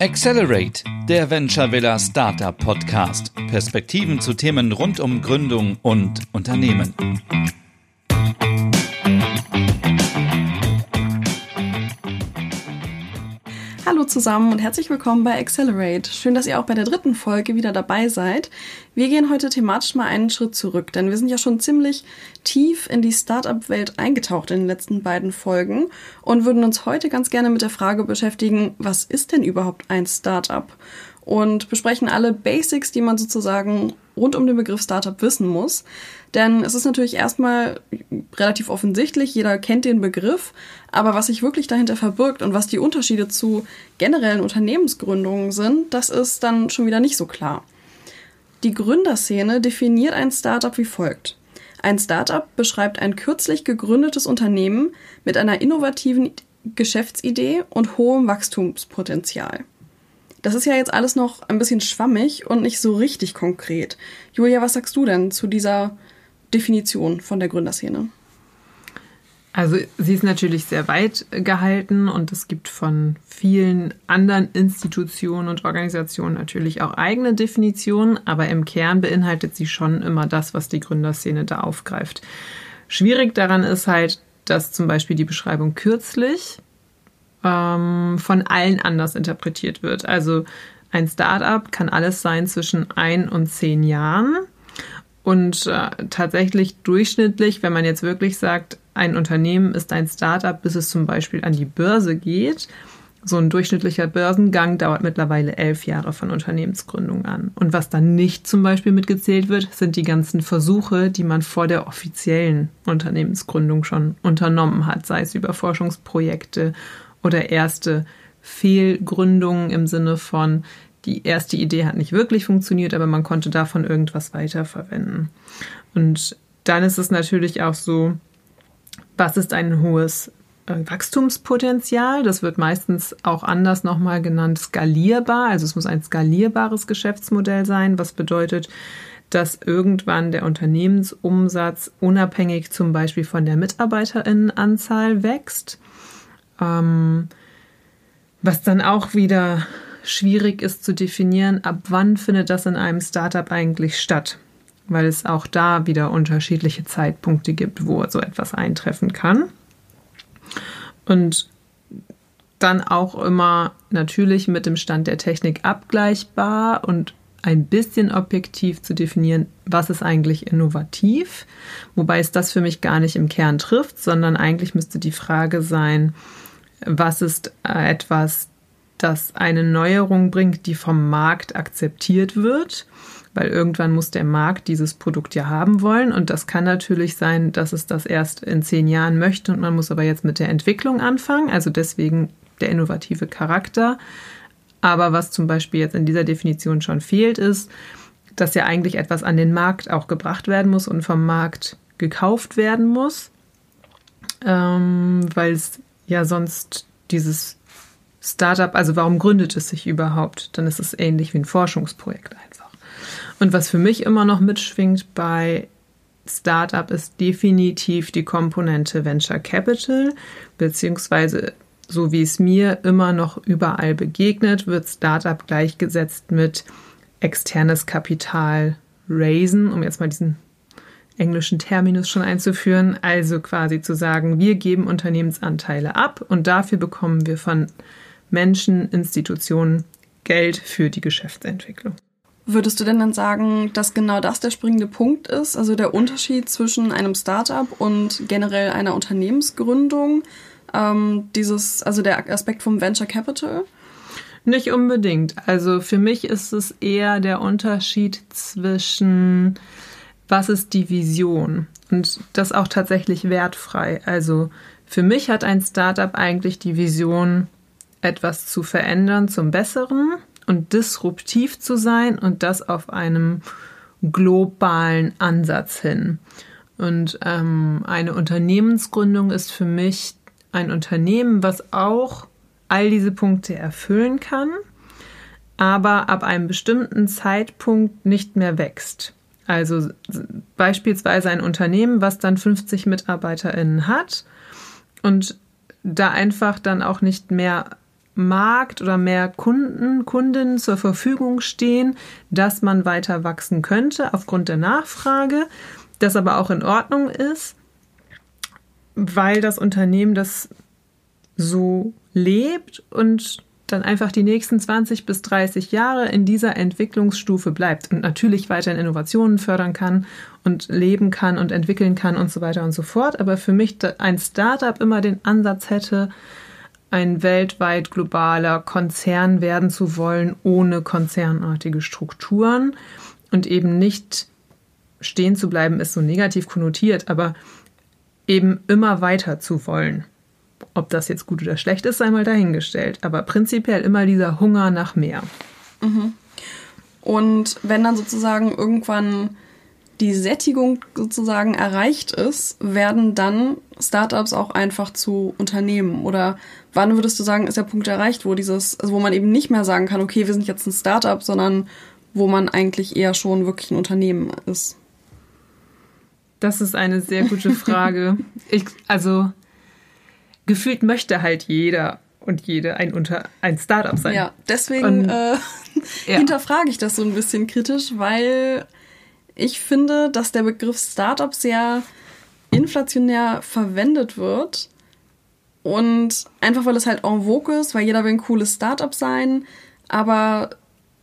Accelerate, der Venture Villa Startup Podcast. Perspektiven zu Themen rund um Gründung und Unternehmen. Zusammen und herzlich willkommen bei Accelerate. Schön, dass ihr auch bei der dritten Folge wieder dabei seid. Wir gehen heute thematisch mal einen Schritt zurück, denn wir sind ja schon ziemlich tief in die Startup-Welt eingetaucht in den letzten beiden Folgen und würden uns heute ganz gerne mit der Frage beschäftigen, was ist denn überhaupt ein Startup? Und besprechen alle Basics, die man sozusagen rund um den Begriff Startup wissen muss. Denn es ist natürlich erstmal relativ offensichtlich, jeder kennt den Begriff, aber was sich wirklich dahinter verbirgt und was die Unterschiede zu generellen Unternehmensgründungen sind, das ist dann schon wieder nicht so klar. Die Gründerszene definiert ein Startup wie folgt. Ein Startup beschreibt ein kürzlich gegründetes Unternehmen mit einer innovativen Geschäftsidee und hohem Wachstumspotenzial. Das ist ja jetzt alles noch ein bisschen schwammig und nicht so richtig konkret. Julia, was sagst du denn zu dieser Definition von der Gründerszene? Also sie ist natürlich sehr weit gehalten und es gibt von vielen anderen Institutionen und Organisationen natürlich auch eigene Definitionen, aber im Kern beinhaltet sie schon immer das, was die Gründerszene da aufgreift. Schwierig daran ist halt, dass zum Beispiel die Beschreibung kürzlich ähm, von allen anders interpretiert wird. Also ein Startup kann alles sein zwischen ein und zehn Jahren. Und äh, tatsächlich durchschnittlich, wenn man jetzt wirklich sagt, ein Unternehmen ist ein Startup, bis es zum Beispiel an die Börse geht, so ein durchschnittlicher Börsengang dauert mittlerweile elf Jahre von Unternehmensgründung an. Und was dann nicht zum Beispiel mitgezählt wird, sind die ganzen Versuche, die man vor der offiziellen Unternehmensgründung schon unternommen hat, sei es über Forschungsprojekte oder erste Fehlgründungen im Sinne von, die erste Idee hat nicht wirklich funktioniert, aber man konnte davon irgendwas weiterverwenden. Und dann ist es natürlich auch so, was ist ein hohes äh, Wachstumspotenzial? Das wird meistens auch anders nochmal genannt skalierbar. Also es muss ein skalierbares Geschäftsmodell sein, was bedeutet, dass irgendwann der Unternehmensumsatz unabhängig zum Beispiel von der Mitarbeiterinnenanzahl wächst. Ähm, was dann auch wieder schwierig ist zu definieren, ab wann findet das in einem Startup eigentlich statt, weil es auch da wieder unterschiedliche Zeitpunkte gibt, wo so etwas eintreffen kann. Und dann auch immer natürlich mit dem Stand der Technik abgleichbar und ein bisschen objektiv zu definieren, was ist eigentlich innovativ, wobei es das für mich gar nicht im Kern trifft, sondern eigentlich müsste die Frage sein, was ist etwas, das eine Neuerung bringt, die vom Markt akzeptiert wird, weil irgendwann muss der Markt dieses Produkt ja haben wollen und das kann natürlich sein, dass es das erst in zehn Jahren möchte und man muss aber jetzt mit der Entwicklung anfangen, also deswegen der innovative Charakter. Aber was zum Beispiel jetzt in dieser Definition schon fehlt, ist, dass ja eigentlich etwas an den Markt auch gebracht werden muss und vom Markt gekauft werden muss, ähm, weil es ja sonst dieses Startup, also warum gründet es sich überhaupt? Dann ist es ähnlich wie ein Forschungsprojekt einfach. Und was für mich immer noch mitschwingt bei Startup ist definitiv die Komponente Venture Capital, beziehungsweise so wie es mir immer noch überall begegnet, wird Startup gleichgesetzt mit externes Kapital raisen, um jetzt mal diesen englischen Terminus schon einzuführen. Also quasi zu sagen, wir geben Unternehmensanteile ab und dafür bekommen wir von Menschen, Institutionen Geld für die Geschäftsentwicklung. Würdest du denn dann sagen, dass genau das der springende Punkt ist? Also der Unterschied zwischen einem Startup und generell einer Unternehmensgründung? Ähm, dieses, also der Aspekt vom Venture Capital? Nicht unbedingt. Also für mich ist es eher der Unterschied zwischen was ist die Vision? Und das auch tatsächlich wertfrei. Also für mich hat ein Startup eigentlich die Vision, etwas zu verändern zum Besseren und disruptiv zu sein und das auf einem globalen Ansatz hin. Und ähm, eine Unternehmensgründung ist für mich ein Unternehmen, was auch all diese Punkte erfüllen kann, aber ab einem bestimmten Zeitpunkt nicht mehr wächst. Also beispielsweise ein Unternehmen, was dann 50 MitarbeiterInnen hat und da einfach dann auch nicht mehr Markt oder mehr Kunden, Kunden zur Verfügung stehen, dass man weiter wachsen könnte aufgrund der Nachfrage, das aber auch in Ordnung ist, weil das Unternehmen das so lebt und dann einfach die nächsten 20 bis 30 Jahre in dieser Entwicklungsstufe bleibt und natürlich weiterhin Innovationen fördern kann und leben kann und entwickeln kann und so weiter und so fort. Aber für mich ein Startup immer den Ansatz hätte, ein weltweit globaler Konzern werden zu wollen, ohne konzernartige Strukturen und eben nicht stehen zu bleiben, ist so negativ konnotiert, aber eben immer weiter zu wollen. Ob das jetzt gut oder schlecht ist, sei mal dahingestellt. Aber prinzipiell immer dieser Hunger nach mehr. Mhm. Und wenn dann sozusagen irgendwann die Sättigung sozusagen erreicht ist, werden dann Startups auch einfach zu Unternehmen? Oder wann würdest du sagen, ist der Punkt erreicht, wo dieses, also wo man eben nicht mehr sagen kann, okay, wir sind jetzt ein Startup, sondern wo man eigentlich eher schon wirklich ein Unternehmen ist? Das ist eine sehr gute Frage. ich, also gefühlt möchte halt jeder und jede ein, Unter ein Startup sein. Ja, deswegen und, äh, ja. hinterfrage ich das so ein bisschen kritisch, weil ich finde, dass der Begriff Startup sehr inflationär verwendet wird. Und einfach weil es halt en vogue ist, weil jeder will ein cooles Startup sein. Aber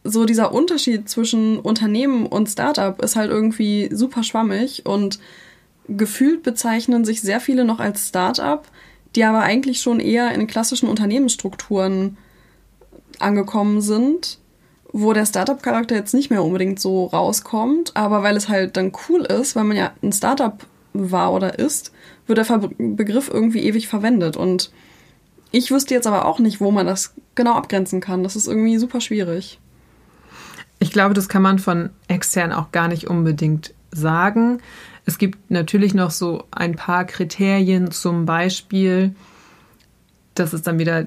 so dieser Unterschied zwischen Unternehmen und Startup ist halt irgendwie super schwammig und gefühlt bezeichnen sich sehr viele noch als Startup, die aber eigentlich schon eher in klassischen Unternehmensstrukturen angekommen sind wo der Startup-Charakter jetzt nicht mehr unbedingt so rauskommt, aber weil es halt dann cool ist, weil man ja ein Startup war oder ist, wird der Begriff irgendwie ewig verwendet. Und ich wüsste jetzt aber auch nicht, wo man das genau abgrenzen kann. Das ist irgendwie super schwierig. Ich glaube, das kann man von extern auch gar nicht unbedingt sagen. Es gibt natürlich noch so ein paar Kriterien, zum Beispiel, das ist dann wieder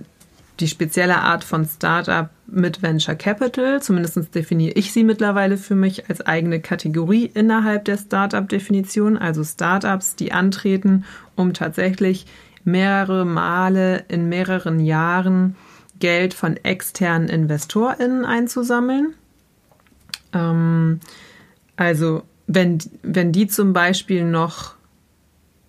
die spezielle Art von Startup mit Venture Capital. Zumindest definiere ich sie mittlerweile für mich als eigene Kategorie innerhalb der Startup-Definition. Also Startups, die antreten, um tatsächlich mehrere Male in mehreren Jahren Geld von externen InvestorInnen einzusammeln. Ähm, also wenn, wenn die zum Beispiel noch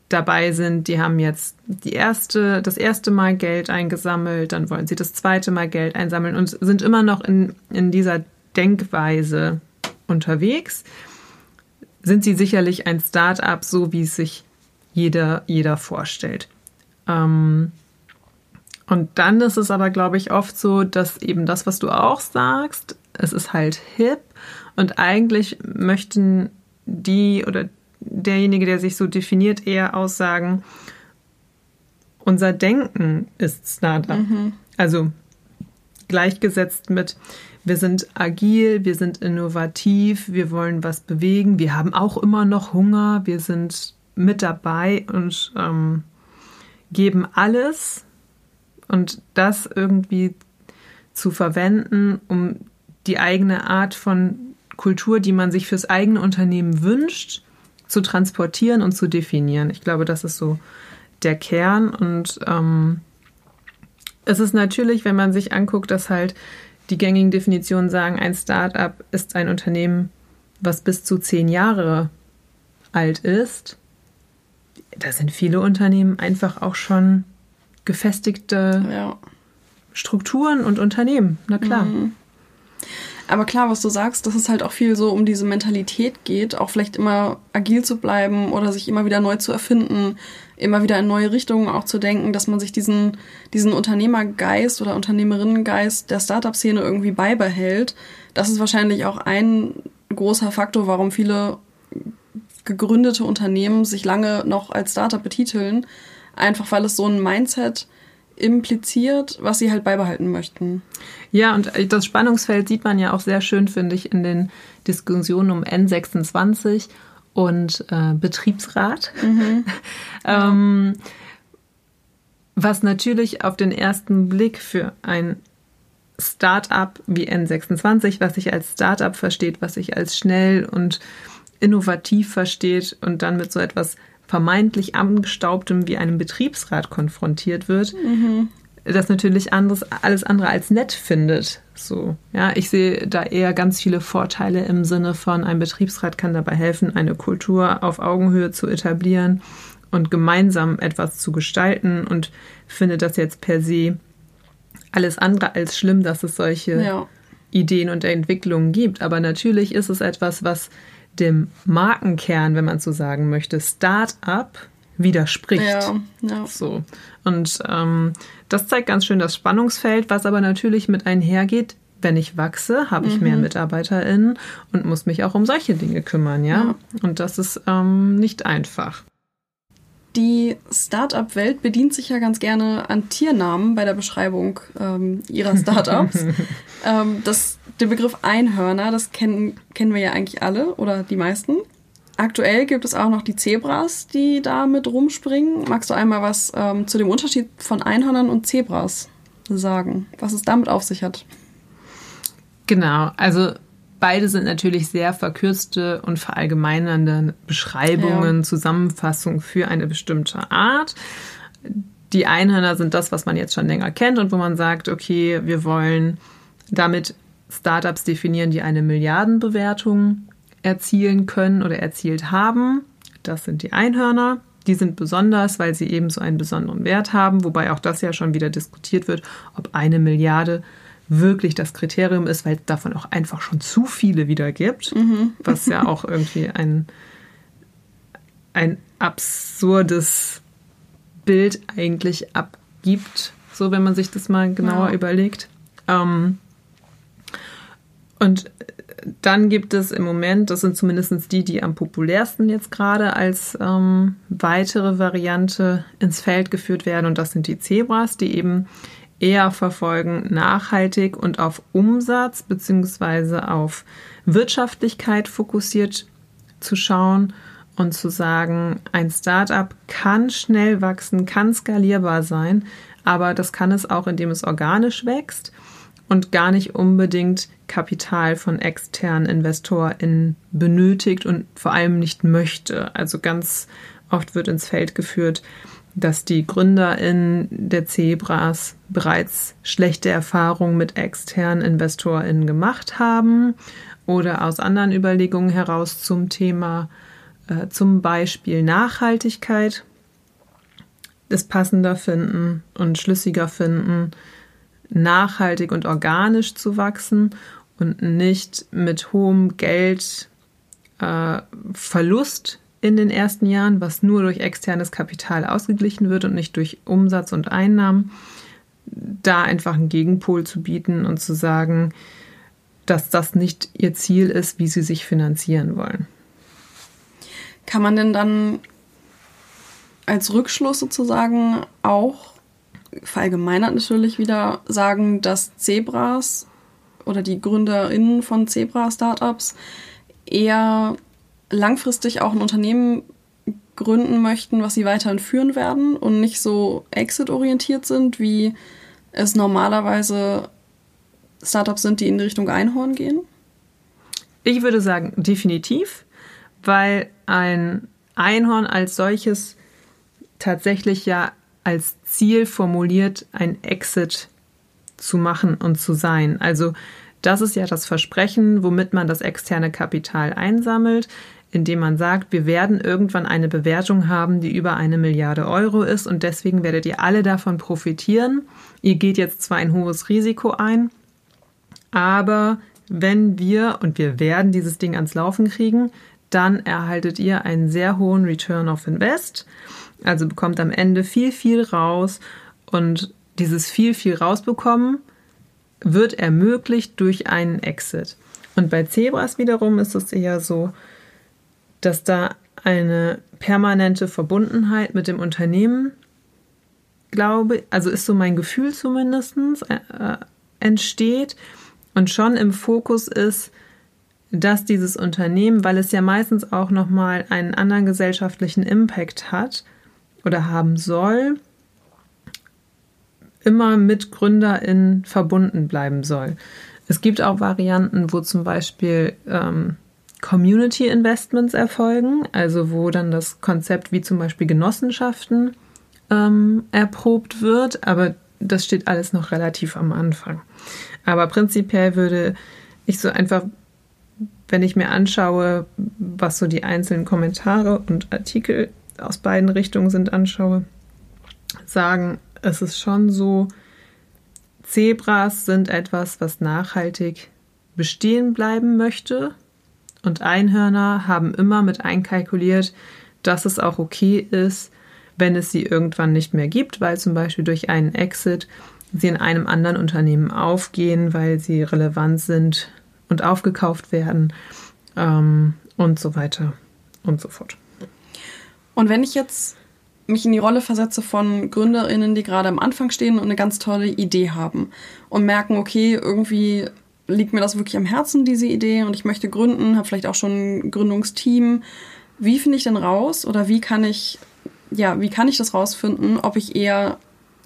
dabei sind, die haben jetzt die erste, das erste Mal Geld eingesammelt, dann wollen sie das zweite Mal Geld einsammeln und sind immer noch in, in dieser Denkweise unterwegs, sind sie sicherlich ein Start-up, so wie es sich jeder, jeder vorstellt. Ähm, und dann ist es aber, glaube ich, oft so, dass eben das, was du auch sagst, es ist halt hip und eigentlich möchten die oder derjenige, der sich so definiert, eher aussagen, unser Denken ist Startup. Mhm. Also gleichgesetzt mit, wir sind agil, wir sind innovativ, wir wollen was bewegen, wir haben auch immer noch Hunger, wir sind mit dabei und ähm, geben alles und das irgendwie zu verwenden, um die eigene Art von Kultur, die man sich fürs eigene Unternehmen wünscht, zu transportieren und zu definieren. Ich glaube, das ist so der Kern. Und ähm, es ist natürlich, wenn man sich anguckt, dass halt die gängigen Definitionen sagen, ein Startup ist ein Unternehmen, was bis zu zehn Jahre alt ist. Da sind viele Unternehmen einfach auch schon gefestigte ja. Strukturen und Unternehmen. Na klar. Mhm. Aber klar, was du sagst, dass es halt auch viel so um diese Mentalität geht, auch vielleicht immer agil zu bleiben oder sich immer wieder neu zu erfinden, immer wieder in neue Richtungen auch zu denken, dass man sich diesen, diesen Unternehmergeist oder Unternehmerinnengeist der Startup-Szene irgendwie beibehält. Das ist wahrscheinlich auch ein großer Faktor, warum viele gegründete Unternehmen sich lange noch als Startup betiteln. Einfach weil es so ein Mindset impliziert, was sie halt beibehalten möchten. Ja, und das Spannungsfeld sieht man ja auch sehr schön, finde ich, in den Diskussionen um N26 und äh, Betriebsrat. Mhm. ähm, was natürlich auf den ersten Blick für ein Startup wie N26, was sich als Startup versteht, was sich als schnell und innovativ versteht und dann mit so etwas vermeintlich angestaubtem wie einem Betriebsrat konfrontiert wird, mhm. das natürlich anderes, alles andere als nett findet. So, ja, ich sehe da eher ganz viele Vorteile im Sinne von, ein Betriebsrat kann dabei helfen, eine Kultur auf Augenhöhe zu etablieren und gemeinsam etwas zu gestalten und finde das jetzt per se alles andere als schlimm, dass es solche ja. Ideen und Entwicklungen gibt. Aber natürlich ist es etwas, was dem Markenkern, wenn man so sagen möchte, Start-up widerspricht. Ja, ja. So. Und ähm, das zeigt ganz schön das Spannungsfeld, was aber natürlich mit einhergeht. Wenn ich wachse, habe ich mhm. mehr MitarbeiterInnen und muss mich auch um solche Dinge kümmern, ja. ja. Und das ist ähm, nicht einfach. Die Startup-Welt bedient sich ja ganz gerne an Tiernamen bei der Beschreibung ähm, ihrer Startups. ähm, das, den Begriff Einhörner, das kennen, kennen wir ja eigentlich alle oder die meisten. Aktuell gibt es auch noch die Zebras, die da mit rumspringen. Magst du einmal was ähm, zu dem Unterschied von Einhörnern und Zebras sagen? Was es damit auf sich hat? Genau, also beide sind natürlich sehr verkürzte und verallgemeinernde Beschreibungen, ja. Zusammenfassungen für eine bestimmte Art. Die Einhörner sind das, was man jetzt schon länger kennt und wo man sagt, okay, wir wollen damit Startups definieren, die eine Milliardenbewertung erzielen können oder erzielt haben. Das sind die Einhörner. Die sind besonders, weil sie eben so einen besonderen Wert haben, wobei auch das ja schon wieder diskutiert wird, ob eine Milliarde wirklich das Kriterium ist, weil es davon auch einfach schon zu viele wieder gibt, mhm. was ja auch irgendwie ein, ein absurdes Bild eigentlich abgibt, so wenn man sich das mal genauer ja. überlegt. Ähm, und dann gibt es im Moment, das sind zumindest die, die am populärsten jetzt gerade als ähm, weitere Variante ins Feld geführt werden. Und das sind die Zebras, die eben eher verfolgen, nachhaltig und auf Umsatz bzw. auf Wirtschaftlichkeit fokussiert zu schauen und zu sagen, ein Startup kann schnell wachsen, kann skalierbar sein, aber das kann es auch, indem es organisch wächst und gar nicht unbedingt Kapital von externen InvestorInnen benötigt und vor allem nicht möchte. Also ganz oft wird ins Feld geführt, dass die GründerInnen der Zebras bereits schlechte Erfahrungen mit externen InvestorInnen gemacht haben oder aus anderen Überlegungen heraus zum Thema äh, zum Beispiel Nachhaltigkeit es passender finden und schlüssiger finden, nachhaltig und organisch zu wachsen und nicht mit hohem Geldverlust äh, in den ersten Jahren, was nur durch externes Kapital ausgeglichen wird und nicht durch Umsatz und Einnahmen, da einfach einen Gegenpol zu bieten und zu sagen, dass das nicht ihr Ziel ist, wie sie sich finanzieren wollen. Kann man denn dann als Rückschluss sozusagen auch verallgemeinert natürlich wieder sagen, dass Zebras oder die GründerInnen von Zebra-Startups eher langfristig auch ein Unternehmen gründen möchten, was sie weiterhin führen werden und nicht so exit-orientiert sind, wie es normalerweise Startups sind, die in die Richtung Einhorn gehen? Ich würde sagen, definitiv, weil ein Einhorn als solches tatsächlich ja als Ziel formuliert, ein Exit zu machen und zu sein. Also das ist ja das Versprechen, womit man das externe Kapital einsammelt, indem man sagt, wir werden irgendwann eine Bewertung haben, die über eine Milliarde Euro ist und deswegen werdet ihr alle davon profitieren. Ihr geht jetzt zwar ein hohes Risiko ein, aber wenn wir, und wir werden dieses Ding ans Laufen kriegen, dann erhaltet ihr einen sehr hohen Return of Invest. Also bekommt am Ende viel, viel raus und dieses viel, viel rausbekommen wird ermöglicht durch einen Exit. Und bei Zebras wiederum ist es eher so, dass da eine permanente Verbundenheit mit dem Unternehmen, glaube, also ist so mein Gefühl zumindest, äh, entsteht und schon im Fokus ist, dass dieses Unternehmen, weil es ja meistens auch nochmal einen anderen gesellschaftlichen Impact hat oder haben soll, immer mit GründerInnen verbunden bleiben soll. Es gibt auch Varianten, wo zum Beispiel ähm, Community Investments erfolgen, also wo dann das Konzept wie zum Beispiel Genossenschaften ähm, erprobt wird, aber das steht alles noch relativ am Anfang. Aber prinzipiell würde ich so einfach, wenn ich mir anschaue, was so die einzelnen Kommentare und Artikel aus beiden Richtungen sind, anschaue, sagen, es ist schon so, Zebras sind etwas, was nachhaltig bestehen bleiben möchte. Und Einhörner haben immer mit einkalkuliert, dass es auch okay ist, wenn es sie irgendwann nicht mehr gibt, weil zum Beispiel durch einen Exit sie in einem anderen Unternehmen aufgehen, weil sie relevant sind und aufgekauft werden ähm, und so weiter und so fort. Und wenn ich jetzt mich in die Rolle versetze von GründerInnen, die gerade am Anfang stehen und eine ganz tolle Idee haben und merken, okay, irgendwie liegt mir das wirklich am Herzen, diese Idee, und ich möchte gründen, habe vielleicht auch schon ein Gründungsteam. Wie finde ich denn raus oder wie kann ich ja, wie kann ich das rausfinden, ob ich eher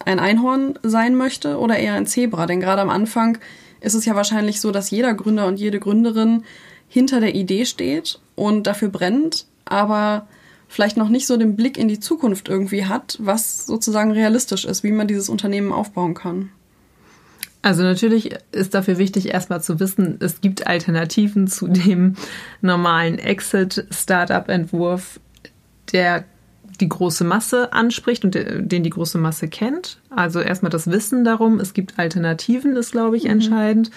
ein Einhorn sein möchte oder eher ein Zebra? Denn gerade am Anfang ist es ja wahrscheinlich so, dass jeder Gründer und jede Gründerin hinter der Idee steht und dafür brennt, aber vielleicht noch nicht so den Blick in die Zukunft irgendwie hat, was sozusagen realistisch ist, wie man dieses Unternehmen aufbauen kann. Also natürlich ist dafür wichtig, erstmal zu wissen, es gibt Alternativen zu dem normalen Exit-Startup-Entwurf, der die große Masse anspricht und den die große Masse kennt. Also erstmal das Wissen darum, es gibt Alternativen, ist, glaube ich, mhm. entscheidend.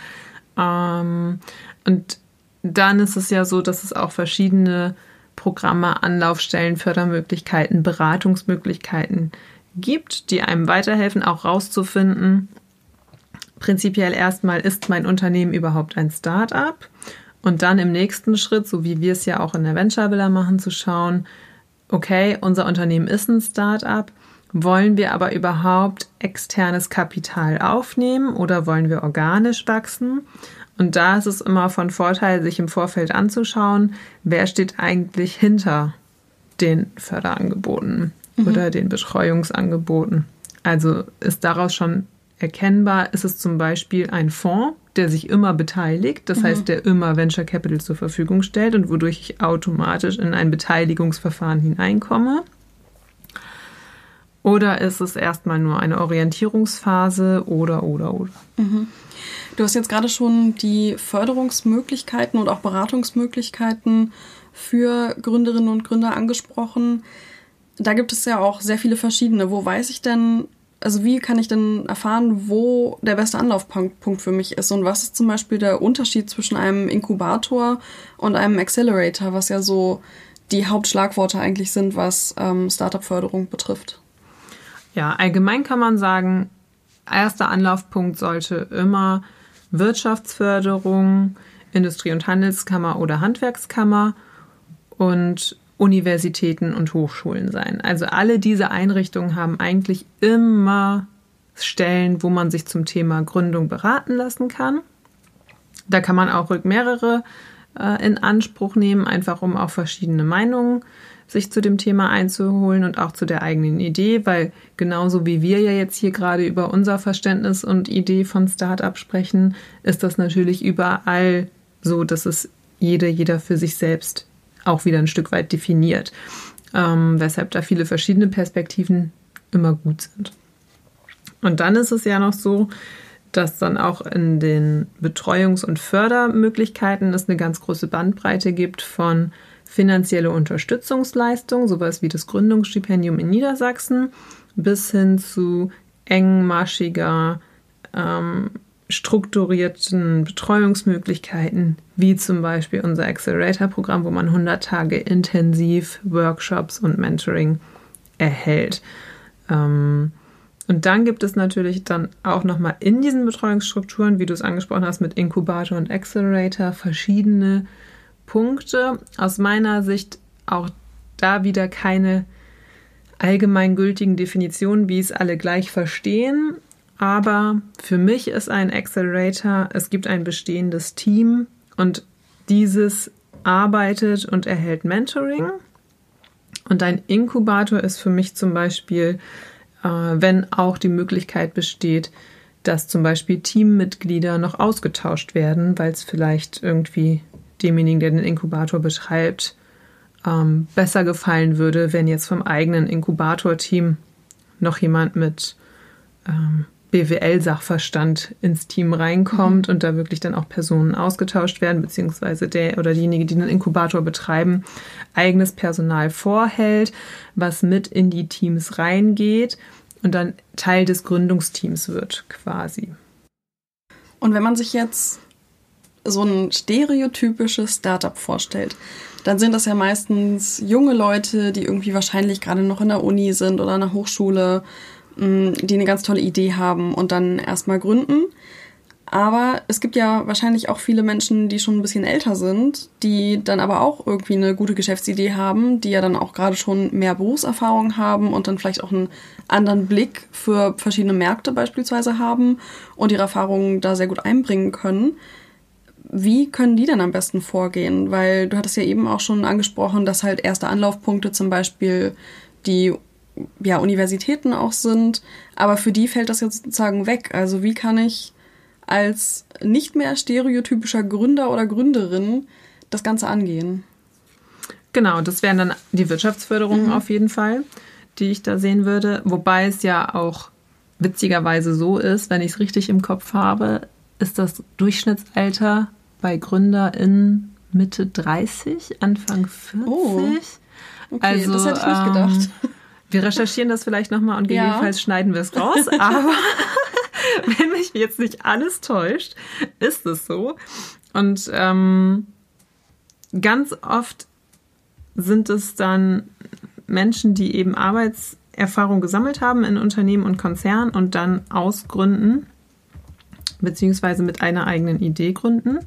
Ähm, und dann ist es ja so, dass es auch verschiedene Programme, Anlaufstellen, Fördermöglichkeiten, Beratungsmöglichkeiten gibt, die einem weiterhelfen, auch rauszufinden, prinzipiell erstmal, ist mein Unternehmen überhaupt ein Start-up? Und dann im nächsten Schritt, so wie wir es ja auch in der Venture Villa machen, zu schauen, okay, unser Unternehmen ist ein Start-up, wollen wir aber überhaupt externes Kapital aufnehmen oder wollen wir organisch wachsen? Und da ist es immer von Vorteil, sich im Vorfeld anzuschauen, wer steht eigentlich hinter den Förderangeboten mhm. oder den Betreuungsangeboten. Also ist daraus schon erkennbar, ist es zum Beispiel ein Fonds, der sich immer beteiligt, das mhm. heißt, der immer Venture Capital zur Verfügung stellt und wodurch ich automatisch in ein Beteiligungsverfahren hineinkomme. Oder ist es erstmal nur eine Orientierungsphase oder, oder, oder? Mhm. Du hast jetzt gerade schon die Förderungsmöglichkeiten und auch Beratungsmöglichkeiten für Gründerinnen und Gründer angesprochen. Da gibt es ja auch sehr viele verschiedene. Wo weiß ich denn, also wie kann ich denn erfahren, wo der beste Anlaufpunkt für mich ist und was ist zum Beispiel der Unterschied zwischen einem Inkubator und einem Accelerator, was ja so die Hauptschlagworte eigentlich sind, was ähm, Startup-Förderung betrifft? Ja, allgemein kann man sagen, erster Anlaufpunkt sollte immer Wirtschaftsförderung, Industrie- und Handelskammer oder Handwerkskammer und Universitäten und Hochschulen sein. Also alle diese Einrichtungen haben eigentlich immer Stellen, wo man sich zum Thema Gründung beraten lassen kann. Da kann man auch mehrere äh, in Anspruch nehmen, einfach um auch verschiedene Meinungen sich zu dem Thema einzuholen und auch zu der eigenen Idee, weil genauso wie wir ja jetzt hier gerade über unser Verständnis und Idee von Startup sprechen, ist das natürlich überall so, dass es jede, jeder für sich selbst auch wieder ein Stück weit definiert, ähm, weshalb da viele verschiedene Perspektiven immer gut sind. Und dann ist es ja noch so, dass dann auch in den Betreuungs- und Fördermöglichkeiten es eine ganz große Bandbreite gibt von finanzielle Unterstützungsleistung, sowas wie das Gründungsstipendium in Niedersachsen, bis hin zu engmaschiger ähm, strukturierten Betreuungsmöglichkeiten, wie zum Beispiel unser Accelerator-Programm, wo man 100 Tage intensiv Workshops und Mentoring erhält. Ähm, und dann gibt es natürlich dann auch nochmal in diesen Betreuungsstrukturen, wie du es angesprochen hast, mit Inkubator und Accelerator verschiedene Punkte. Aus meiner Sicht auch da wieder keine allgemeingültigen Definitionen, wie es alle gleich verstehen. Aber für mich ist ein Accelerator, es gibt ein bestehendes Team und dieses arbeitet und erhält Mentoring. Und ein Inkubator ist für mich zum Beispiel, äh, wenn auch die Möglichkeit besteht, dass zum Beispiel Teammitglieder noch ausgetauscht werden, weil es vielleicht irgendwie demjenigen, der den Inkubator betreibt, ähm, besser gefallen würde, wenn jetzt vom eigenen Inkubator-Team noch jemand mit ähm, BWL-Sachverstand ins Team reinkommt mhm. und da wirklich dann auch Personen ausgetauscht werden, beziehungsweise der oder diejenige, die den Inkubator betreiben, eigenes Personal vorhält, was mit in die Teams reingeht und dann Teil des Gründungsteams wird quasi. Und wenn man sich jetzt so ein stereotypisches Startup vorstellt, dann sind das ja meistens junge Leute, die irgendwie wahrscheinlich gerade noch in der Uni sind oder in der Hochschule, die eine ganz tolle Idee haben und dann erstmal gründen. Aber es gibt ja wahrscheinlich auch viele Menschen, die schon ein bisschen älter sind, die dann aber auch irgendwie eine gute Geschäftsidee haben, die ja dann auch gerade schon mehr Berufserfahrung haben und dann vielleicht auch einen anderen Blick für verschiedene Märkte beispielsweise haben und ihre Erfahrungen da sehr gut einbringen können. Wie können die denn am besten vorgehen? Weil du hattest ja eben auch schon angesprochen, dass halt erste Anlaufpunkte zum Beispiel die ja, Universitäten auch sind, aber für die fällt das jetzt sozusagen weg. Also wie kann ich als nicht mehr stereotypischer Gründer oder Gründerin das Ganze angehen. Genau, das wären dann die Wirtschaftsförderungen mhm. auf jeden Fall, die ich da sehen würde. Wobei es ja auch witzigerweise so ist, wenn ich es richtig im Kopf habe, ist das Durchschnittsalter bei GründerInnen Mitte 30, Anfang 40. Oh, okay, also, das hätte ich nicht gedacht. Ähm, wir recherchieren das vielleicht nochmal und gegebenenfalls ja. schneiden wir es raus, aber wenn mich jetzt nicht alles täuscht, ist es so. Und ähm, ganz oft sind es dann Menschen, die eben Arbeitserfahrung gesammelt haben in Unternehmen und Konzernen und dann ausgründen, beziehungsweise mit einer eigenen Idee gründen.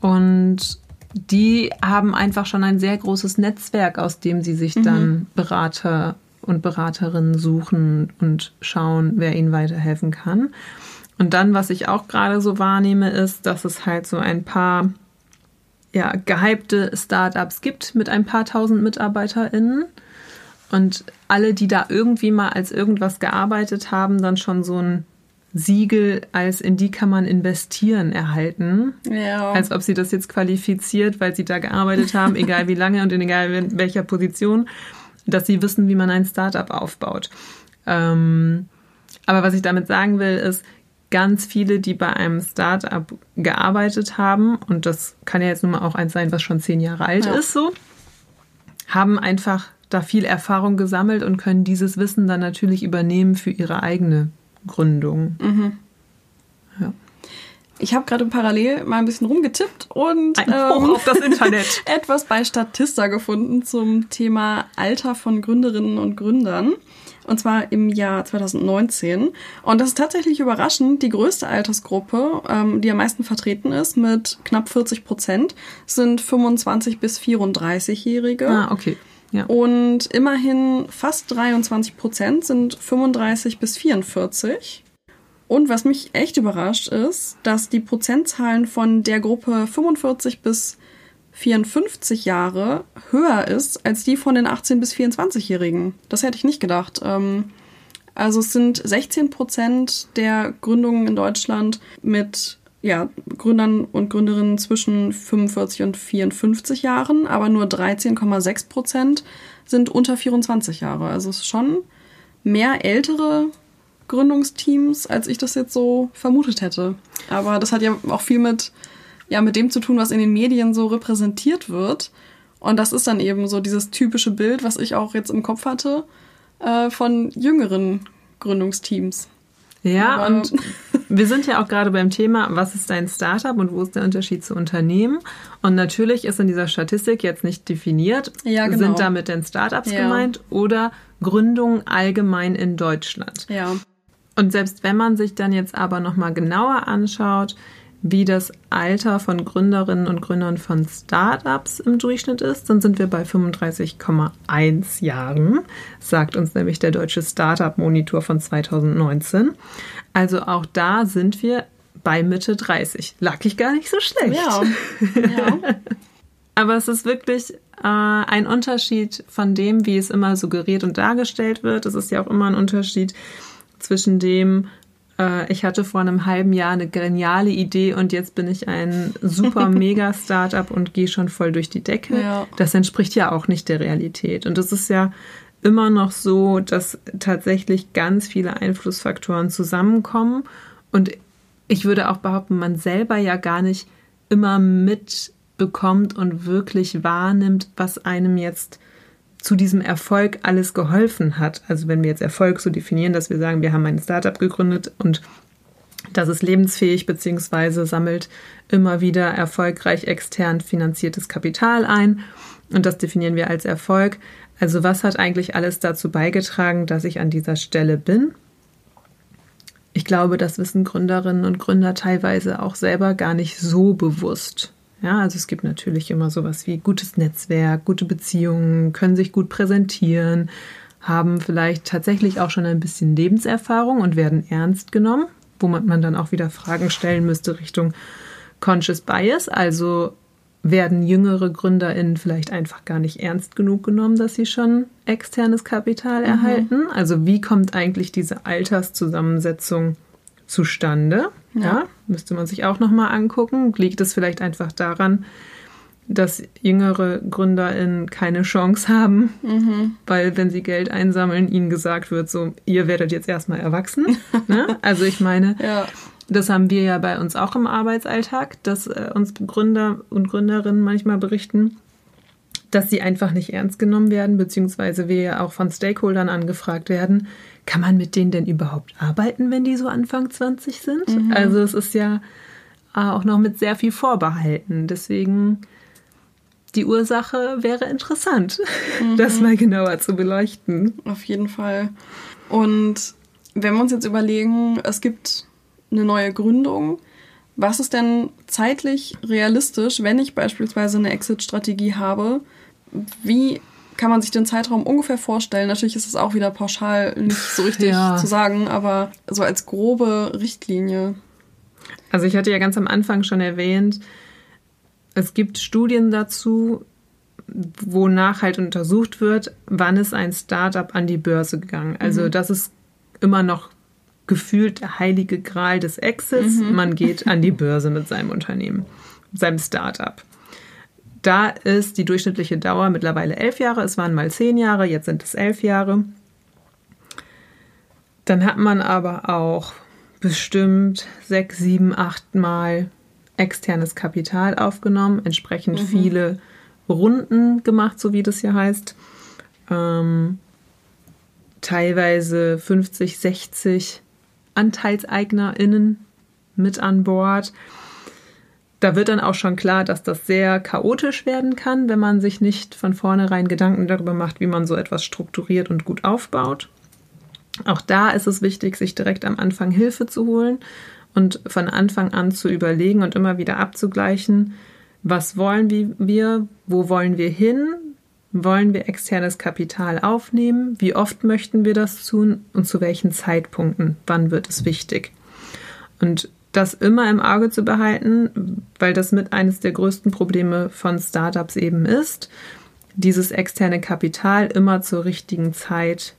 Und die haben einfach schon ein sehr großes Netzwerk, aus dem sie sich mhm. dann Berater und Beraterinnen suchen und schauen, wer ihnen weiterhelfen kann. Und dann, was ich auch gerade so wahrnehme, ist, dass es halt so ein paar ja, gehypte Startups gibt mit ein paar tausend MitarbeiterInnen. Und alle, die da irgendwie mal als irgendwas gearbeitet haben, dann schon so ein Siegel als in die kann man investieren erhalten. Ja. Als ob sie das jetzt qualifiziert, weil sie da gearbeitet haben, egal wie lange und in egal welcher Position dass sie wissen, wie man ein Startup aufbaut. Ähm, aber was ich damit sagen will, ist, ganz viele, die bei einem Startup gearbeitet haben, und das kann ja jetzt nun mal auch eins sein, was schon zehn Jahre alt ja. ist, so, haben einfach da viel Erfahrung gesammelt und können dieses Wissen dann natürlich übernehmen für ihre eigene Gründung. Mhm. Ich habe gerade parallel mal ein bisschen rumgetippt und ähm, auf das Internet. etwas bei Statista gefunden zum Thema Alter von Gründerinnen und Gründern. Und zwar im Jahr 2019. Und das ist tatsächlich überraschend. Die größte Altersgruppe, ähm, die am meisten vertreten ist, mit knapp 40 Prozent, sind 25 bis 34-Jährige. Ah, okay. Ja. Und immerhin fast 23 Prozent sind 35 bis 44. Und was mich echt überrascht ist, dass die Prozentzahlen von der Gruppe 45 bis 54 Jahre höher ist als die von den 18 bis 24-Jährigen. Das hätte ich nicht gedacht. Ähm, also es sind 16 Prozent der Gründungen in Deutschland mit ja, Gründern und Gründerinnen zwischen 45 und 54 Jahren, aber nur 13,6 Prozent sind unter 24 Jahre. Also es ist schon mehr ältere Gründungsteams, als ich das jetzt so vermutet hätte. Aber das hat ja auch viel mit, ja, mit dem zu tun, was in den Medien so repräsentiert wird. Und das ist dann eben so dieses typische Bild, was ich auch jetzt im Kopf hatte, äh, von jüngeren Gründungsteams. Ja, Aber und wir sind ja auch gerade beim Thema, was ist dein Startup und wo ist der Unterschied zu Unternehmen? Und natürlich ist in dieser Statistik jetzt nicht definiert, ja, genau. sind damit denn Startups ja. gemeint oder Gründungen allgemein in Deutschland. Ja. Und selbst wenn man sich dann jetzt aber nochmal genauer anschaut, wie das Alter von Gründerinnen und Gründern von Startups im Durchschnitt ist, dann sind wir bei 35,1 Jahren, sagt uns nämlich der deutsche Startup Monitor von 2019. Also auch da sind wir bei Mitte 30. Lag ich gar nicht so schlecht. Ja. ja. Aber es ist wirklich äh, ein Unterschied von dem, wie es immer suggeriert und dargestellt wird. Es ist ja auch immer ein Unterschied, zwischen dem, äh, ich hatte vor einem halben Jahr eine geniale Idee und jetzt bin ich ein super mega Startup und gehe schon voll durch die Decke. Ja. Das entspricht ja auch nicht der Realität. Und das ist ja immer noch so, dass tatsächlich ganz viele Einflussfaktoren zusammenkommen. Und ich würde auch behaupten, man selber ja gar nicht immer mitbekommt und wirklich wahrnimmt, was einem jetzt zu diesem Erfolg alles geholfen hat. Also wenn wir jetzt Erfolg so definieren, dass wir sagen, wir haben ein Startup gegründet und das ist lebensfähig bzw. sammelt immer wieder erfolgreich extern finanziertes Kapital ein. Und das definieren wir als Erfolg. Also was hat eigentlich alles dazu beigetragen, dass ich an dieser Stelle bin? Ich glaube, das wissen Gründerinnen und Gründer teilweise auch selber gar nicht so bewusst. Ja, also es gibt natürlich immer sowas wie gutes Netzwerk, gute Beziehungen, können sich gut präsentieren, haben vielleicht tatsächlich auch schon ein bisschen Lebenserfahrung und werden ernst genommen, wo man dann auch wieder Fragen stellen müsste Richtung Conscious Bias, also werden jüngere GründerInnen vielleicht einfach gar nicht ernst genug genommen, dass sie schon externes Kapital mhm. erhalten? Also wie kommt eigentlich diese Alterszusammensetzung zustande? Ja, ja müsste man sich auch nochmal angucken. Liegt es vielleicht einfach daran, dass jüngere GründerInnen keine Chance haben, mhm. weil wenn sie Geld einsammeln, ihnen gesagt wird, so, ihr werdet jetzt erstmal erwachsen. ne? Also ich meine, ja. Das haben wir ja bei uns auch im Arbeitsalltag, dass äh, uns Gründer und Gründerinnen manchmal berichten, dass sie einfach nicht ernst genommen werden, beziehungsweise wir ja auch von Stakeholdern angefragt werden, kann man mit denen denn überhaupt arbeiten, wenn die so Anfang 20 sind? Mhm. Also es ist ja auch noch mit sehr viel Vorbehalten. Deswegen die Ursache wäre interessant, mhm. das mal genauer zu beleuchten. Auf jeden Fall. Und wenn wir uns jetzt überlegen, es gibt eine neue Gründung. Was ist denn zeitlich realistisch, wenn ich beispielsweise eine Exit-Strategie habe? Wie kann man sich den Zeitraum ungefähr vorstellen? Natürlich ist es auch wieder pauschal nicht so richtig ja. zu sagen, aber so als grobe Richtlinie. Also ich hatte ja ganz am Anfang schon erwähnt, es gibt Studien dazu, wonach halt untersucht wird, wann ist ein Startup an die Börse gegangen. Also mhm. das ist immer noch gefühlt der heilige Gral des Exits. Mhm. Man geht an die Börse mit seinem Unternehmen, seinem Startup. Da ist die durchschnittliche Dauer mittlerweile elf Jahre. Es waren mal zehn Jahre, jetzt sind es elf Jahre. Dann hat man aber auch bestimmt sechs, sieben, acht Mal externes Kapital aufgenommen, entsprechend mhm. viele Runden gemacht, so wie das hier heißt. Ähm, teilweise 50, 60 AnteilseignerInnen mit an Bord. Da wird dann auch schon klar, dass das sehr chaotisch werden kann, wenn man sich nicht von vornherein Gedanken darüber macht, wie man so etwas strukturiert und gut aufbaut. Auch da ist es wichtig, sich direkt am Anfang Hilfe zu holen und von Anfang an zu überlegen und immer wieder abzugleichen, was wollen wir, wo wollen wir hin, wollen wir externes Kapital aufnehmen? Wie oft möchten wir das tun und zu welchen Zeitpunkten? Wann wird es wichtig? Und das immer im Auge zu behalten, weil das mit eines der größten Probleme von Startups eben ist, dieses externe Kapital immer zur richtigen Zeit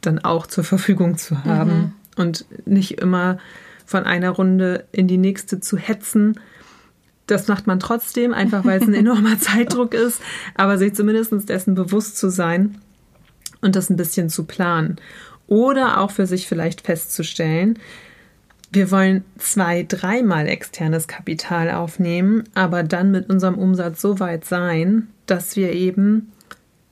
dann auch zur Verfügung zu haben mhm. und nicht immer von einer Runde in die nächste zu hetzen, das macht man trotzdem, einfach weil es ein enormer Zeitdruck ist, aber sich zumindest dessen bewusst zu sein und das ein bisschen zu planen. Oder auch für sich vielleicht festzustellen, wir wollen zwei, dreimal externes Kapital aufnehmen, aber dann mit unserem Umsatz so weit sein, dass wir eben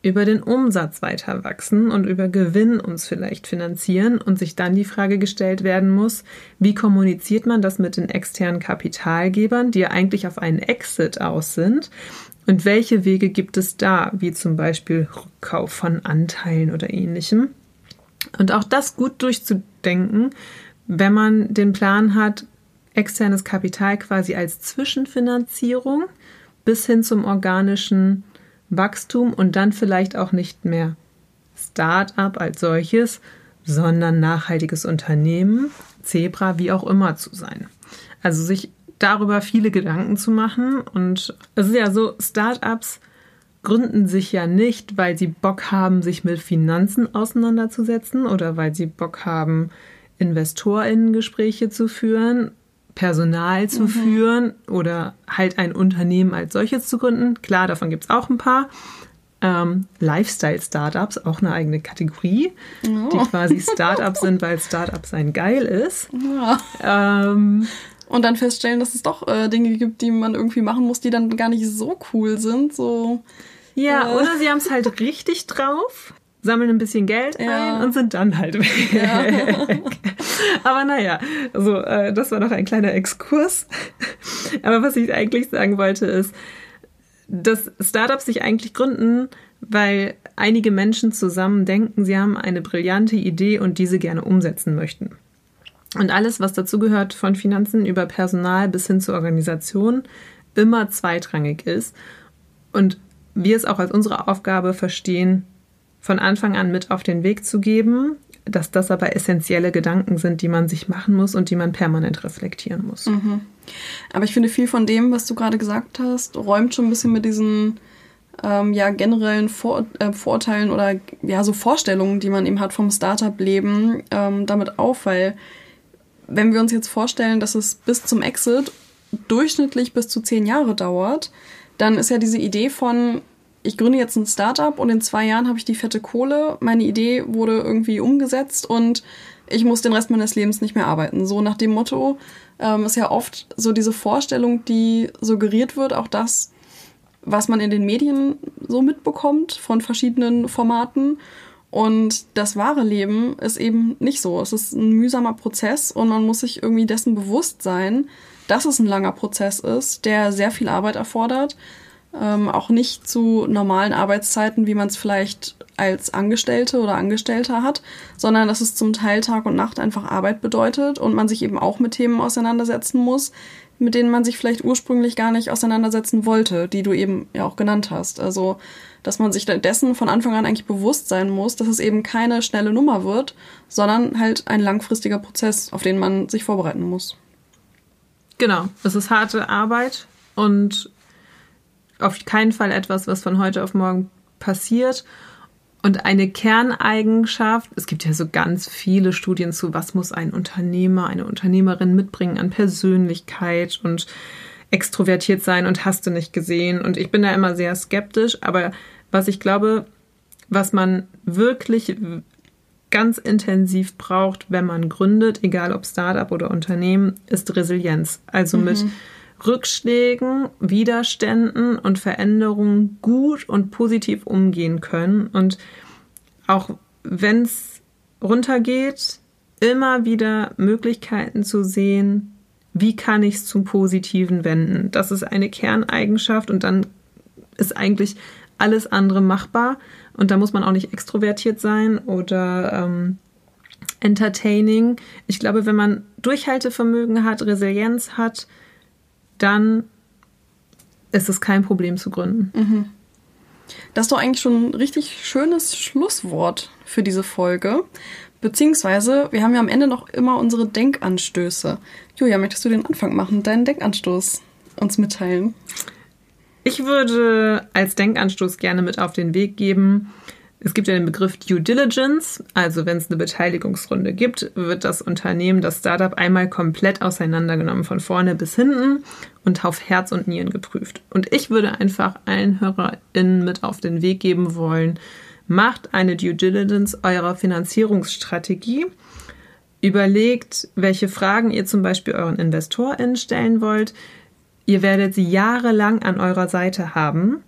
über den Umsatz weiter wachsen und über Gewinn uns vielleicht finanzieren und sich dann die Frage gestellt werden muss, wie kommuniziert man das mit den externen Kapitalgebern, die ja eigentlich auf einen Exit aus sind und welche Wege gibt es da, wie zum Beispiel Rückkauf von Anteilen oder ähnlichem. Und auch das gut durchzudenken, wenn man den Plan hat, externes Kapital quasi als Zwischenfinanzierung bis hin zum organischen Wachstum und dann vielleicht auch nicht mehr Start-up als solches, sondern nachhaltiges Unternehmen, Zebra, wie auch immer zu sein. Also sich darüber viele Gedanken zu machen. Und es ist ja so, Start-ups gründen sich ja nicht, weil sie Bock haben, sich mit Finanzen auseinanderzusetzen oder weil sie Bock haben, InvestorInnen-Gespräche zu führen, Personal zu mhm. führen oder halt ein Unternehmen als solches zu gründen. Klar, davon gibt es auch ein paar. ähm, Lifestyle-Startups, auch eine eigene Kategorie, oh. die quasi Startups sind, weil Startup sein geil ist. Ja. Ähm, und dann feststellen, dass es doch äh, Dinge gibt, die man irgendwie machen muss, die dann gar nicht so cool sind. So, ja, äh. oder sie haben es halt richtig drauf, sammeln ein bisschen Geld ja. ein und sind dann halt weg. Ja. Aber naja, also äh, das war noch ein kleiner Exkurs. Aber was ich eigentlich sagen wollte ist, dass Startups sich eigentlich gründen, weil einige Menschen zusammen denken, sie haben eine brillante Idee und diese gerne umsetzen möchten. Und alles, was dazugehört, von Finanzen über Personal bis hin zur Organisation, immer zweitrangig ist. Und wir es auch als unsere Aufgabe verstehen, von Anfang an mit auf den Weg zu geben, dass das aber essentielle Gedanken sind, die man sich machen muss und die man permanent reflektieren muss. Mhm. Aber ich finde, viel von dem, was du gerade gesagt hast, räumt schon ein bisschen mit diesen ähm, ja, generellen Vor äh, Vorurteilen oder ja, so Vorstellungen, die man eben hat vom Startup-Leben, ähm, damit auf, weil wenn wir uns jetzt vorstellen, dass es bis zum Exit durchschnittlich bis zu zehn Jahre dauert, dann ist ja diese Idee von, ich gründe jetzt ein Startup und in zwei Jahren habe ich die fette Kohle, meine Idee wurde irgendwie umgesetzt und ich muss den Rest meines Lebens nicht mehr arbeiten. So nach dem Motto ähm, ist ja oft so diese Vorstellung, die suggeriert wird, auch das, was man in den Medien so mitbekommt von verschiedenen Formaten. Und das wahre Leben ist eben nicht so. Es ist ein mühsamer Prozess und man muss sich irgendwie dessen bewusst sein, dass es ein langer Prozess ist, der sehr viel Arbeit erfordert. Ähm, auch nicht zu normalen Arbeitszeiten, wie man es vielleicht als Angestellte oder Angestellter hat, sondern dass es zum Teil Tag und Nacht einfach Arbeit bedeutet und man sich eben auch mit Themen auseinandersetzen muss, mit denen man sich vielleicht ursprünglich gar nicht auseinandersetzen wollte, die du eben ja auch genannt hast. Also, dass man sich dessen von Anfang an eigentlich bewusst sein muss, dass es eben keine schnelle Nummer wird, sondern halt ein langfristiger Prozess, auf den man sich vorbereiten muss. Genau, es ist harte Arbeit und auf keinen Fall etwas, was von heute auf morgen passiert. Und eine Kerneigenschaft, es gibt ja so ganz viele Studien zu, was muss ein Unternehmer, eine Unternehmerin mitbringen an Persönlichkeit und extrovertiert sein und hast du nicht gesehen. Und ich bin da immer sehr skeptisch, aber was ich glaube, was man wirklich ganz intensiv braucht, wenn man gründet, egal ob Startup oder Unternehmen, ist Resilienz. Also mhm. mit Rückschlägen, Widerständen und Veränderungen gut und positiv umgehen können und auch wenn es runtergeht, immer wieder Möglichkeiten zu sehen, wie kann ich es zum Positiven wenden. Das ist eine Kerneigenschaft und dann ist eigentlich alles andere machbar. Und da muss man auch nicht extrovertiert sein oder ähm, entertaining. Ich glaube, wenn man Durchhaltevermögen hat, Resilienz hat, dann ist es kein Problem zu gründen. Mhm. Das ist doch eigentlich schon ein richtig schönes Schlusswort für diese Folge. Beziehungsweise, wir haben ja am Ende noch immer unsere Denkanstöße. Julia, möchtest du den Anfang machen, deinen Denkanstoß uns mitteilen? Ich würde als Denkanstoß gerne mit auf den Weg geben, es gibt ja den Begriff Due Diligence, also wenn es eine Beteiligungsrunde gibt, wird das Unternehmen, das Startup einmal komplett auseinandergenommen, von vorne bis hinten und auf Herz und Nieren geprüft. Und ich würde einfach allen HörerInnen mit auf den Weg geben wollen, macht eine Due Diligence eurer Finanzierungsstrategie, überlegt, welche Fragen ihr zum Beispiel euren InvestorInnen stellen wollt. Ihr werdet sie jahrelang an eurer Seite haben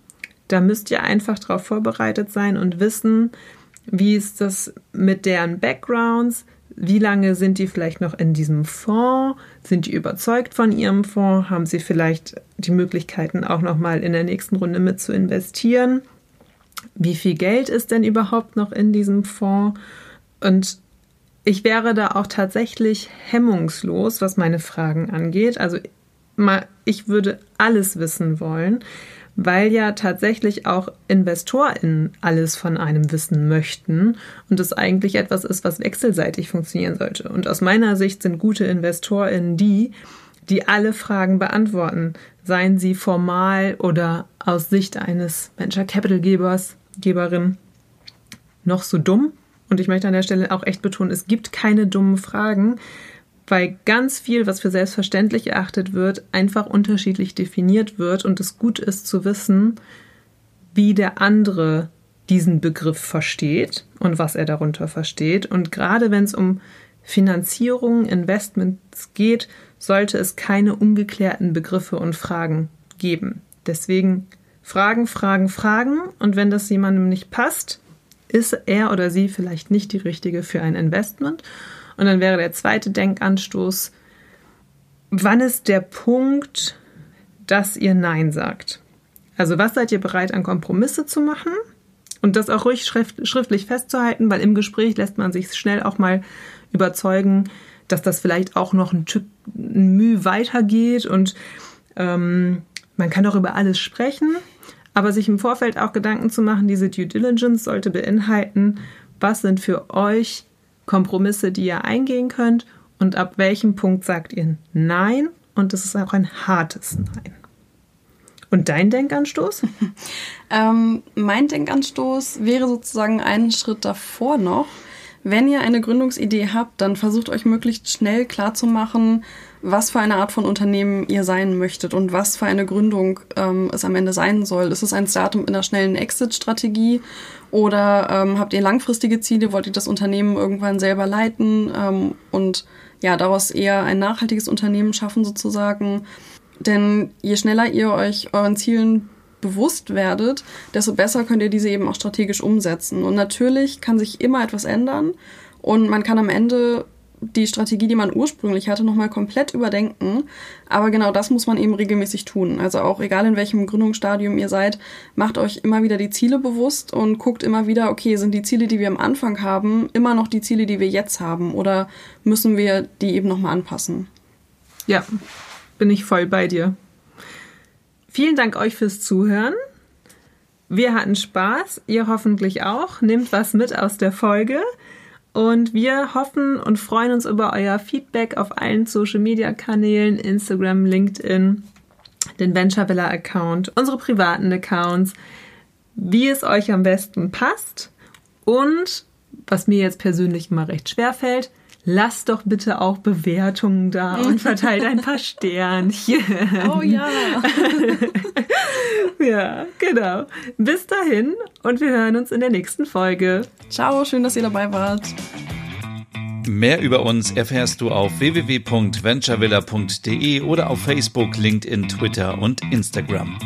da müsst ihr einfach darauf vorbereitet sein und wissen, wie ist das mit deren Backgrounds, wie lange sind die vielleicht noch in diesem Fonds? Sind die überzeugt von ihrem Fonds? Haben sie vielleicht die Möglichkeiten auch noch mal in der nächsten Runde mit zu investieren? Wie viel Geld ist denn überhaupt noch in diesem Fonds? Und ich wäre da auch tatsächlich hemmungslos, was meine Fragen angeht. Also ich würde alles wissen wollen weil ja tatsächlich auch InvestorInnen alles von einem wissen möchten und es eigentlich etwas ist, was wechselseitig funktionieren sollte. Und aus meiner Sicht sind gute InvestorInnen die, die alle Fragen beantworten, seien sie formal oder aus Sicht eines Venture Capital Gebers, Geberin noch so dumm. Und ich möchte an der Stelle auch echt betonen, es gibt keine dummen Fragen, weil ganz viel, was für selbstverständlich erachtet wird, einfach unterschiedlich definiert wird und es gut ist zu wissen, wie der andere diesen Begriff versteht und was er darunter versteht. Und gerade wenn es um Finanzierung, Investments geht, sollte es keine ungeklärten Begriffe und Fragen geben. Deswegen Fragen, Fragen, Fragen. Und wenn das jemandem nicht passt, ist er oder sie vielleicht nicht die richtige für ein Investment. Und dann wäre der zweite Denkanstoß, wann ist der Punkt, dass ihr Nein sagt? Also was seid ihr bereit an Kompromisse zu machen? Und das auch ruhig schrift, schriftlich festzuhalten, weil im Gespräch lässt man sich schnell auch mal überzeugen, dass das vielleicht auch noch ein, Stück, ein Mühe weitergeht und ähm, man kann auch über alles sprechen, aber sich im Vorfeld auch Gedanken zu machen, diese Due Diligence sollte beinhalten, was sind für euch Kompromisse, die ihr eingehen könnt und ab welchem Punkt sagt ihr Nein und das ist auch ein hartes Nein. Und dein Denkanstoß? ähm, mein Denkanstoß wäre sozusagen einen Schritt davor noch. Wenn ihr eine Gründungsidee habt, dann versucht euch möglichst schnell klarzumachen, was für eine Art von Unternehmen ihr sein möchtet und was für eine Gründung ähm, es am Ende sein soll. Ist es ein Startup mit einer schnellen Exit-Strategie oder ähm, habt ihr langfristige Ziele? Wollt ihr das Unternehmen irgendwann selber leiten ähm, und ja, daraus eher ein nachhaltiges Unternehmen schaffen sozusagen? Denn je schneller ihr euch euren Zielen bewusst werdet, desto besser könnt ihr diese eben auch strategisch umsetzen. Und natürlich kann sich immer etwas ändern und man kann am Ende die Strategie, die man ursprünglich hatte, nochmal komplett überdenken. Aber genau das muss man eben regelmäßig tun. Also auch egal in welchem Gründungsstadium ihr seid, macht euch immer wieder die Ziele bewusst und guckt immer wieder, okay, sind die Ziele, die wir am Anfang haben, immer noch die Ziele, die wir jetzt haben? Oder müssen wir die eben nochmal anpassen? Ja, bin ich voll bei dir. Vielen Dank euch fürs Zuhören. Wir hatten Spaß, ihr hoffentlich auch. Nehmt was mit aus der Folge. Und wir hoffen und freuen uns über euer Feedback auf allen Social Media Kanälen, Instagram, LinkedIn, den Venture Villa Account, unsere privaten Accounts, wie es euch am besten passt. Und was mir jetzt persönlich immer recht schwer fällt, lasst doch bitte auch Bewertungen da und verteilt ein paar Sternchen. Oh ja. ja, genau. Bis dahin und wir hören uns in der nächsten Folge. Ciao, schön, dass ihr dabei wart. Mehr über uns erfährst du auf www.venturevilla.de oder auf Facebook, LinkedIn, Twitter und Instagram.